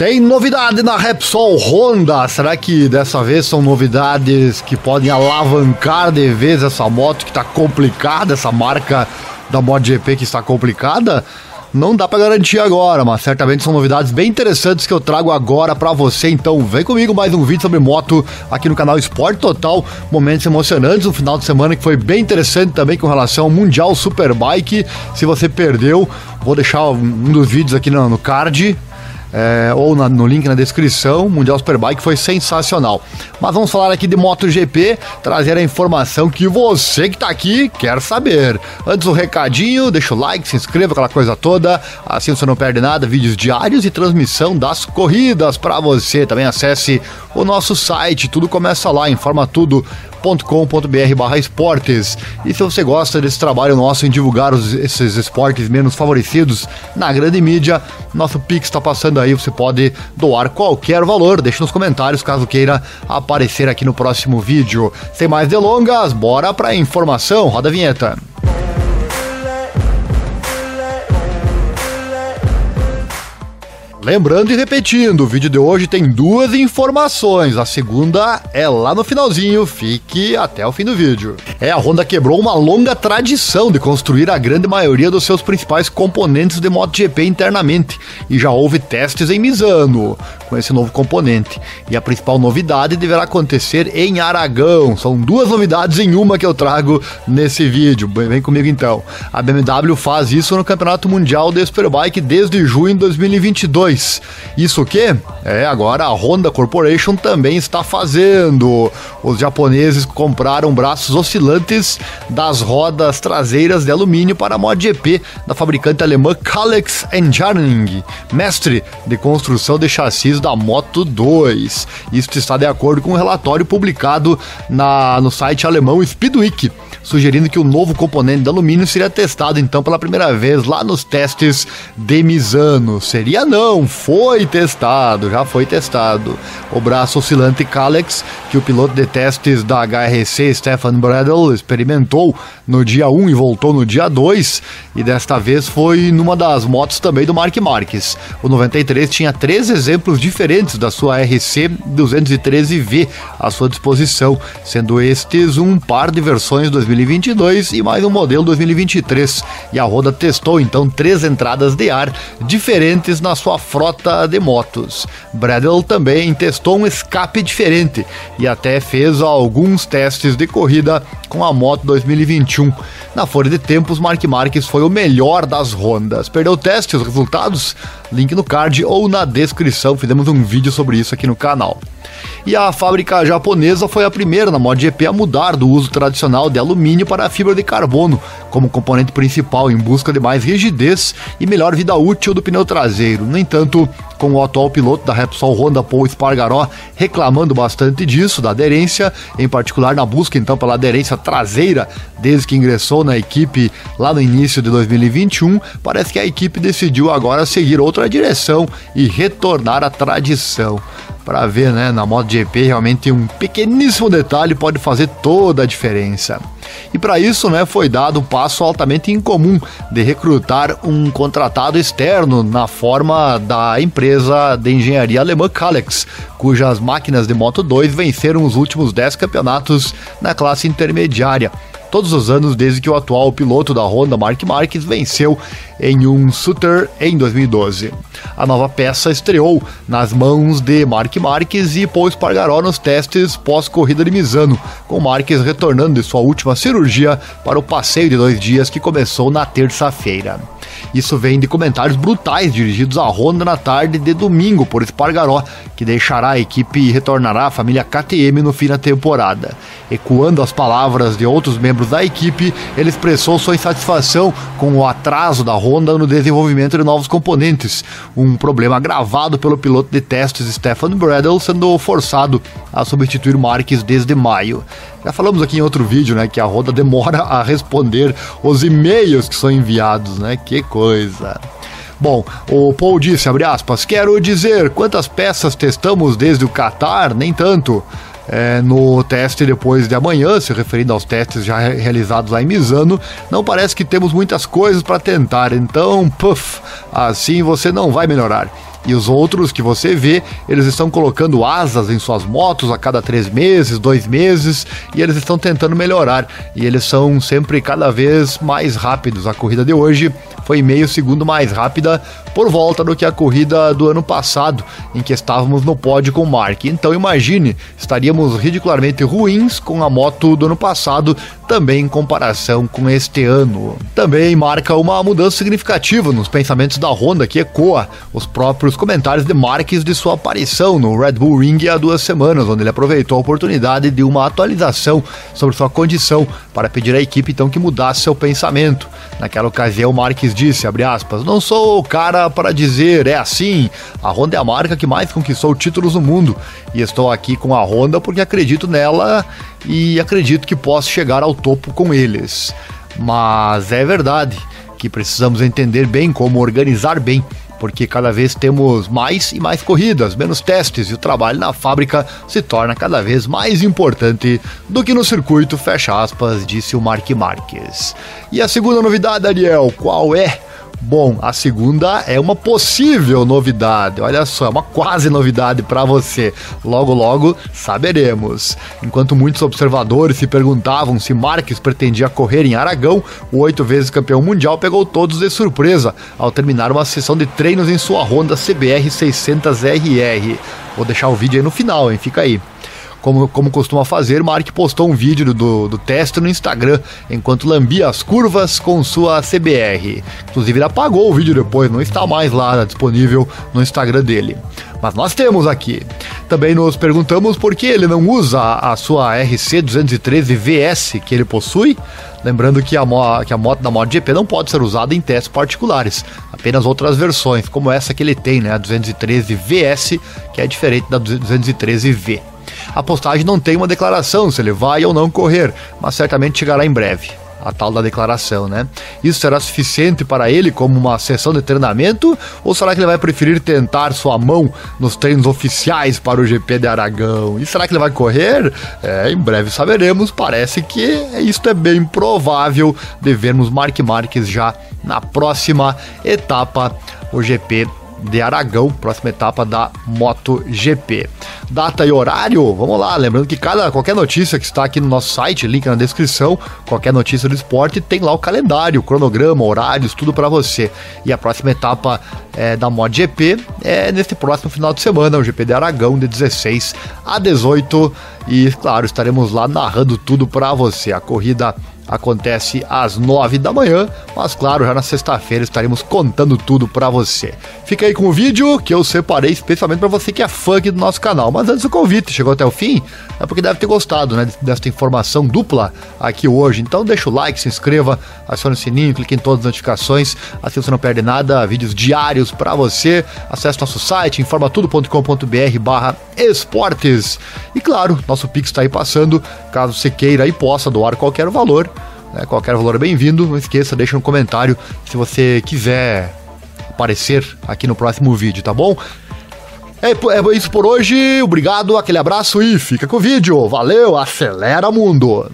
Tem novidade na Repsol Honda. Será que dessa vez são novidades que podem alavancar de vez essa moto que está complicada, essa marca da MotoGP que está complicada? Não dá para garantir agora, mas certamente são novidades bem interessantes que eu trago agora para você. Então, vem comigo mais um vídeo sobre moto aqui no canal Esporte Total. Momentos emocionantes, um final de semana que foi bem interessante também com relação ao Mundial Superbike. Se você perdeu, vou deixar um dos vídeos aqui no, card é, ou na, no link na descrição. Mundial Superbike foi sensacional. Mas vamos falar aqui de MotoGP, trazer a informação que você que está aqui quer saber. Antes o um recadinho, deixa o like, se inscreva, aquela coisa toda. Assim você não perde nada, vídeos diários e transmissão das corridas para você. Também acesse o nosso site, tudo começa lá, informa tudo com.br esportes. E se você gosta desse trabalho nosso em divulgar os, esses esportes menos favorecidos na grande mídia, nosso Pix está passando aí, você pode doar qualquer valor, deixe nos comentários caso queira aparecer aqui no próximo vídeo. Sem mais delongas, bora para a informação, roda a vinheta. Lembrando e repetindo, o vídeo de hoje tem duas informações. A segunda é lá no finalzinho, fique até o fim do vídeo. É, a Honda quebrou uma longa tradição de construir a grande maioria dos seus principais componentes de MotoGP internamente, e já houve testes em Misano com esse novo componente. E a principal novidade deverá acontecer em Aragão. São duas novidades em uma que eu trago nesse vídeo. Vem comigo então. A BMW faz isso no Campeonato Mundial de Superbike desde junho de 2022 2. Isso que? É, agora a Honda Corporation também está fazendo. Os japoneses compraram braços oscilantes das rodas traseiras de alumínio para a MotoGP da fabricante alemã Kalex Engineering, mestre de construção de chassis da Moto 2. Isso está de acordo com um relatório publicado na, no site alemão Speedweek sugerindo que o novo componente de alumínio seria testado então pela primeira vez lá nos testes de Misano. Seria não, foi testado, já foi testado. O braço oscilante Calex, que o piloto de testes da HRC Stefan Bradl experimentou no dia 1 e voltou no dia 2, e desta vez foi numa das motos também do Mark Marques. O 93 tinha três exemplos diferentes da sua RC 213V à sua disposição, sendo estes um par de versões 2000 2022 e mais um modelo 2023. E a Honda testou então três entradas de ar diferentes na sua frota de motos. Bradle também testou um escape diferente e até fez alguns testes de corrida com a moto 2021. Na folha de tempos, Mark Marques foi o melhor das Hondas. Perdeu o teste, os resultados? Link no card ou na descrição. Fizemos um vídeo sobre isso aqui no canal. E a fábrica japonesa foi a primeira na MotoGP a mudar do uso tradicional de alumínio para a fibra de carbono como componente principal em busca de mais rigidez e melhor vida útil do pneu traseiro. No entanto, com o atual piloto da Repsol Honda Paul Espargaró reclamando bastante disso, da aderência, em particular na busca então pela aderência traseira desde que ingressou na equipe lá no início de 2021, parece que a equipe decidiu agora seguir outra direção e retornar à tradição para ver, né, na MotoGP realmente um pequeníssimo detalhe pode fazer toda a diferença. E para isso, né, foi dado um passo altamente incomum de recrutar um contratado externo na forma da empresa de engenharia alemã Kalex, cujas máquinas de Moto 2 venceram os últimos 10 campeonatos na classe intermediária todos os anos desde que o atual piloto da Honda, Mark Marques, venceu em um Sutter em 2012. A nova peça estreou nas mãos de Mark Marques e Paul Espargaró nos testes pós-corrida de Misano, com Marques retornando de sua última cirurgia para o passeio de dois dias que começou na terça-feira. Isso vem de comentários brutais dirigidos à Honda na tarde de domingo por Espargaró, que deixará a equipe e retornará à família KTM no fim da temporada. Ecoando as palavras de outros membros da equipe, ele expressou sua insatisfação com o atraso da Honda no desenvolvimento de novos componentes, um problema agravado pelo piloto de testes Stefan Bradl sendo forçado a substituir Marques desde maio. Já falamos aqui em outro vídeo, né, que a Honda demora a responder os e-mails que são enviados, né? Que coisa. Bom, o Paul disse, abre aspas, quero dizer, quantas peças testamos desde o Qatar? Nem tanto. É, no teste depois de amanhã, se referindo aos testes já realizados lá em Misano, não parece que temos muitas coisas para tentar, então, puff, assim você não vai melhorar. E os outros que você vê, eles estão colocando asas em suas motos a cada três meses, dois meses, e eles estão tentando melhorar. E eles são sempre cada vez mais rápidos. A corrida de hoje foi meio segundo mais rápida por volta do que a corrida do ano passado, em que estávamos no pódio com Mark. Então imagine, estaríamos ridicularmente ruins com a moto do ano passado, também em comparação com este ano. Também marca uma mudança significativa nos pensamentos da Honda, que ecoa os próprios comentários de Marques de sua aparição no Red Bull Ring há duas semanas, onde ele aproveitou a oportunidade de uma atualização sobre sua condição para pedir à equipe então que mudasse seu pensamento. Naquela ocasião, Marques disse, aspas, não sou o cara para dizer, é assim, a Honda é a marca que mais conquistou títulos no mundo e estou aqui com a Honda porque acredito nela e acredito que posso chegar ao topo com eles. Mas é verdade que precisamos entender bem como organizar bem porque cada vez temos mais e mais corridas, menos testes e o trabalho na fábrica se torna cada vez mais importante do que no circuito, fecha aspas, disse o Mark Marques. E a segunda novidade, Ariel, qual é? Bom, a segunda é uma possível novidade. Olha só, é uma quase novidade para você. Logo, logo saberemos. Enquanto muitos observadores se perguntavam se Marques pretendia correr em Aragão, o oito vezes campeão mundial pegou todos de surpresa ao terminar uma sessão de treinos em sua Honda CBR 600RR. Vou deixar o vídeo aí no final, hein? Fica aí como, como costuma fazer, Mark postou um vídeo do, do teste no Instagram enquanto lambia as curvas com sua CBR. Inclusive, ele apagou o vídeo depois, não está mais lá disponível no Instagram dele. Mas nós temos aqui. Também nos perguntamos por que ele não usa a sua RC213 VS que ele possui. Lembrando que a, que a moto da MotoGP não pode ser usada em testes particulares, apenas outras versões, como essa que ele tem, né, a 213 VS, que é diferente da 213V. A postagem não tem uma declaração se ele vai ou não correr, mas certamente chegará em breve. A tal da declaração, né? Isso será suficiente para ele como uma sessão de treinamento? Ou será que ele vai preferir tentar sua mão nos treinos oficiais para o GP de Aragão? E será que ele vai correr? É, em breve saberemos. Parece que isto é bem provável de vermos Mark Marques já na próxima etapa, o GP de Aragão, próxima etapa da MotoGP. Data e horário, vamos lá, lembrando que cada qualquer notícia que está aqui no nosso site, link na descrição, qualquer notícia do esporte tem lá o calendário, o cronograma, horários, tudo para você. E a próxima etapa é, da MotoGP é neste próximo final de semana, o GP de Aragão de 16 a 18 e claro, estaremos lá narrando tudo para você. A corrida acontece às 9 da manhã, mas claro, já na sexta-feira estaremos contando tudo para você. Fica aí com o vídeo que eu separei especialmente para você que é fã aqui do nosso canal. Mas antes do convite, chegou até o fim, é porque deve ter gostado, né, desta informação dupla aqui hoje. Então deixa o like, se inscreva, acione o sininho, clique em todas as notificações, assim você não perde nada, vídeos diários para você. Acesse nosso site informatudo.com.br/esportes. E claro, nosso Pix está aí passando, caso você queira e possa doar qualquer valor né? Qualquer valor é bem-vindo. Não esqueça, deixa no comentário se você quiser aparecer aqui no próximo vídeo, tá bom? É, é isso por hoje. Obrigado, aquele abraço e fica com o vídeo. Valeu, acelera mundo!